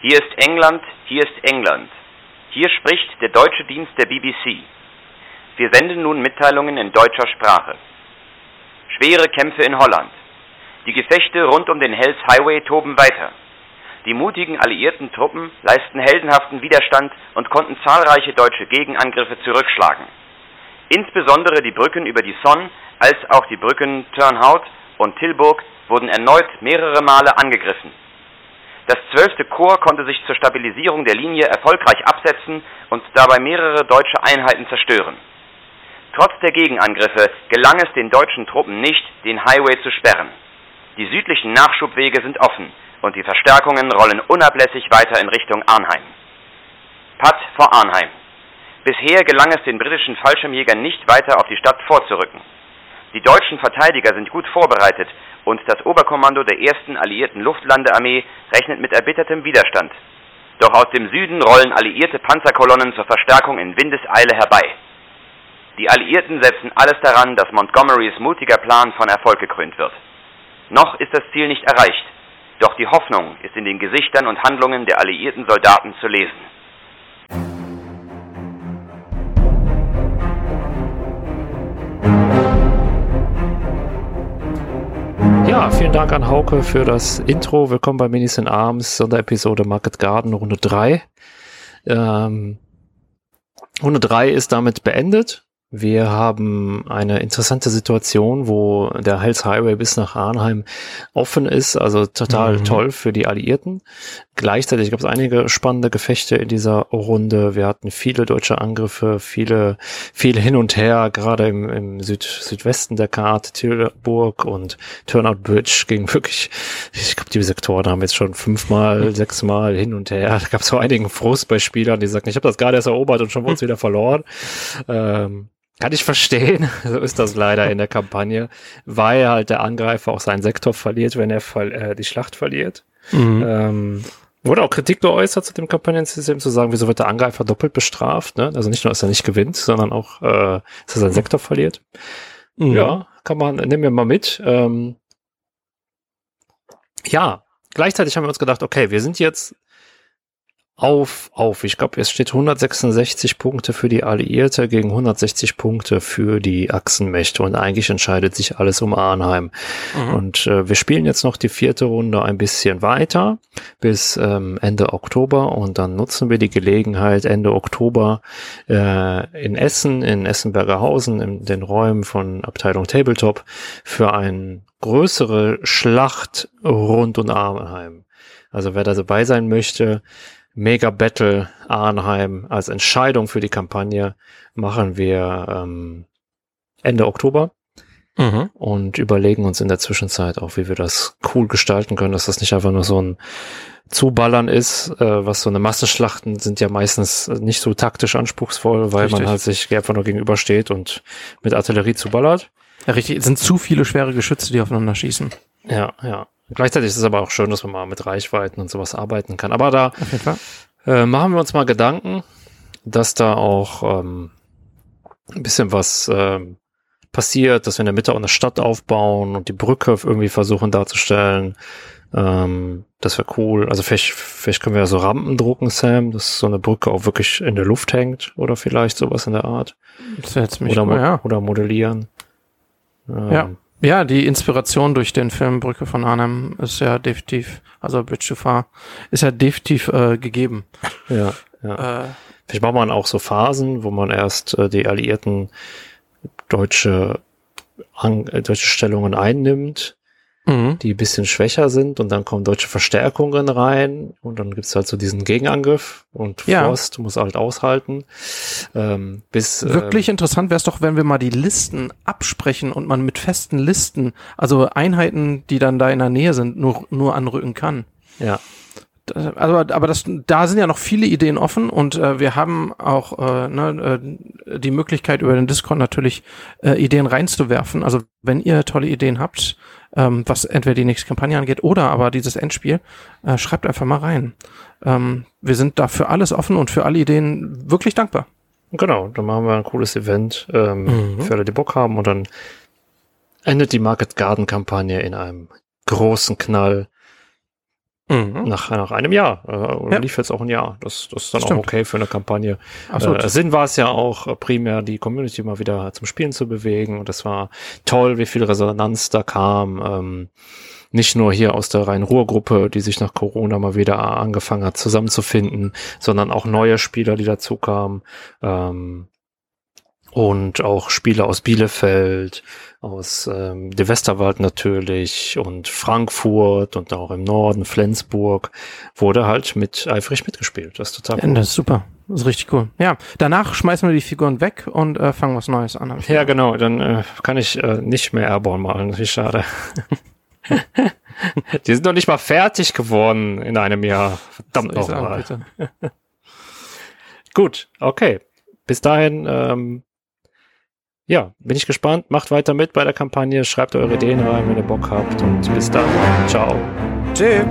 Hier ist England, hier ist England. Hier spricht der deutsche Dienst der BBC. Wir senden nun Mitteilungen in deutscher Sprache. Schwere Kämpfe in Holland. Die Gefechte rund um den Hells Highway toben weiter. Die mutigen alliierten Truppen leisten heldenhaften Widerstand und konnten zahlreiche deutsche Gegenangriffe zurückschlagen. Insbesondere die Brücken über die Sonne als auch die Brücken Turnhout und Tilburg wurden erneut mehrere Male angegriffen. Das 12. Korps konnte sich zur Stabilisierung der Linie erfolgreich absetzen und dabei mehrere deutsche Einheiten zerstören. Trotz der Gegenangriffe gelang es den deutschen Truppen nicht, den Highway zu sperren. Die südlichen Nachschubwege sind offen und die Verstärkungen rollen unablässig weiter in Richtung Arnheim. Patt vor Arnheim. Bisher gelang es den britischen Fallschirmjägern nicht weiter auf die Stadt vorzurücken. Die deutschen Verteidiger sind gut vorbereitet und das Oberkommando der ersten alliierten Luftlandearmee rechnet mit erbittertem Widerstand. Doch aus dem Süden rollen alliierte Panzerkolonnen zur Verstärkung in Windeseile herbei. Die Alliierten setzen alles daran, dass Montgomerys mutiger Plan von Erfolg gekrönt wird. Noch ist das Ziel nicht erreicht, doch die Hoffnung ist in den Gesichtern und Handlungen der alliierten Soldaten zu lesen. Vielen Dank an Hauke für das Intro. Willkommen bei Minis in Arms, Sonderepisode Market Garden Runde 3. Ähm, Runde 3 ist damit beendet. Wir haben eine interessante Situation, wo der Hells Highway bis nach Arnheim offen ist, also total mhm. toll für die Alliierten. Gleichzeitig gab es einige spannende Gefechte in dieser Runde. Wir hatten viele deutsche Angriffe, viele, viele hin und her, gerade im, im Süd, Südwesten der Karte, Tilburg und Turnout Bridge ging wirklich, ich glaube, die Sektoren haben jetzt schon fünfmal, sechsmal hin und her. Da gab es so einigen Frust bei Spielern, die sagten, ich habe das gerade erst erobert und schon wurde es wieder verloren. Ähm, kann ich verstehen. So ist das leider in der Kampagne, weil halt der Angreifer auch seinen Sektor verliert, wenn er äh, die Schlacht verliert. Mhm. Ähm, wurde auch Kritik geäußert zu dem Kampagnensystem, zu sagen, wieso wird der Angreifer doppelt bestraft? Ne? Also nicht nur, dass er nicht gewinnt, sondern auch, äh, dass er seinen Sektor verliert. Mhm. Ja, kann man, nehmen wir mal mit. Ähm, ja, gleichzeitig haben wir uns gedacht, okay, wir sind jetzt auf, auf. Ich glaube, es steht 166 Punkte für die Alliierte gegen 160 Punkte für die Achsenmächte und eigentlich entscheidet sich alles um Arnheim. Mhm. Und äh, wir spielen jetzt noch die vierte Runde ein bisschen weiter bis ähm, Ende Oktober und dann nutzen wir die Gelegenheit Ende Oktober äh, in Essen, in Essenbergerhausen, in den Räumen von Abteilung Tabletop für eine größere Schlacht rund um Arnheim. Also wer da dabei sein möchte, Mega Battle Arnheim als Entscheidung für die Kampagne machen wir ähm, Ende Oktober mhm. und überlegen uns in der Zwischenzeit auch, wie wir das cool gestalten können, dass das nicht einfach nur so ein Zuballern ist, äh, was so eine Massenschlachten sind ja meistens nicht so taktisch anspruchsvoll, weil richtig. man halt sich einfach nur gegenübersteht und mit Artillerie zuballert. Ja, richtig. Es sind zu viele schwere Geschütze, die aufeinander schießen. Ja, ja. Gleichzeitig ist es aber auch schön, dass man mal mit Reichweiten und sowas arbeiten kann. Aber da äh, machen wir uns mal Gedanken, dass da auch ähm, ein bisschen was äh, passiert, dass wir in der Mitte auch eine Stadt aufbauen und die Brücke irgendwie versuchen darzustellen. Ähm, das wäre cool. Also vielleicht, vielleicht können wir ja so Rampen drucken, Sam, dass so eine Brücke auch wirklich in der Luft hängt oder vielleicht sowas in der Art. Das mich oder, mal, ja. oder modellieren. Ähm, ja. Ja, die Inspiration durch den Film Brücke von Arnhem ist ja definitiv, also Bridge to Far, ist ja definitiv äh, gegeben. Ja, ja. Äh, Vielleicht macht man auch so Phasen, wo man erst äh, die alliierten deutsche, an, äh, deutsche Stellungen einnimmt mhm. die ein bisschen schwächer sind und dann kommen deutsche Verstärkungen rein und dann gibt's halt so diesen Gegenangriff und ja. Forst muss halt aushalten. Ähm, bis, Wirklich ähm, interessant wäre es doch, wenn wir mal die Listen absprechen und man mit festen Listen, also Einheiten, die dann da in der Nähe sind, nur, nur anrücken kann. Ja also, aber das, da sind ja noch viele Ideen offen und äh, wir haben auch äh, ne, äh, die Möglichkeit über den Discord natürlich äh, Ideen reinzuwerfen. Also wenn ihr tolle Ideen habt, ähm, was entweder die nächste Kampagne angeht oder aber dieses Endspiel, äh, schreibt einfach mal rein. Ähm, wir sind da für alles offen und für alle Ideen wirklich dankbar. Genau, dann machen wir ein cooles Event ähm, mhm. für alle, die Bock haben und dann endet die Market Garden Kampagne in einem großen Knall Mhm. Nach, nach einem Jahr. Äh, ja. lief jetzt auch ein Jahr. Das, das ist dann Stimmt. auch okay für eine Kampagne. So, äh, Sinn war es ja auch, äh, primär die Community mal wieder zum Spielen zu bewegen. Und das war toll, wie viel Resonanz da kam. Ähm, nicht nur hier aus der Rhein-Ruhr-Gruppe, die sich nach Corona mal wieder angefangen hat zusammenzufinden, sondern auch neue Spieler, die dazu kamen. Ähm, und auch Spieler aus Bielefeld, aus ähm, De Westerwald natürlich und Frankfurt und auch im Norden, Flensburg, wurde halt mit eifrig mitgespielt. Das ist total cool. Ja, das ist super. Das ist richtig cool. Ja, danach schmeißen wir die Figuren weg und äh, fangen was Neues an. Ja, genau. Dann äh, kann ich äh, nicht mehr Airborne malen. Wie schade. die sind doch nicht mal fertig geworden in einem Jahr. Verdammt nochmal. Gut, okay. Bis dahin ähm, ja, bin ich gespannt. Macht weiter mit bei der Kampagne. Schreibt eure Ideen rein, wenn ihr Bock habt. Und bis dann. Ciao. Tschüss.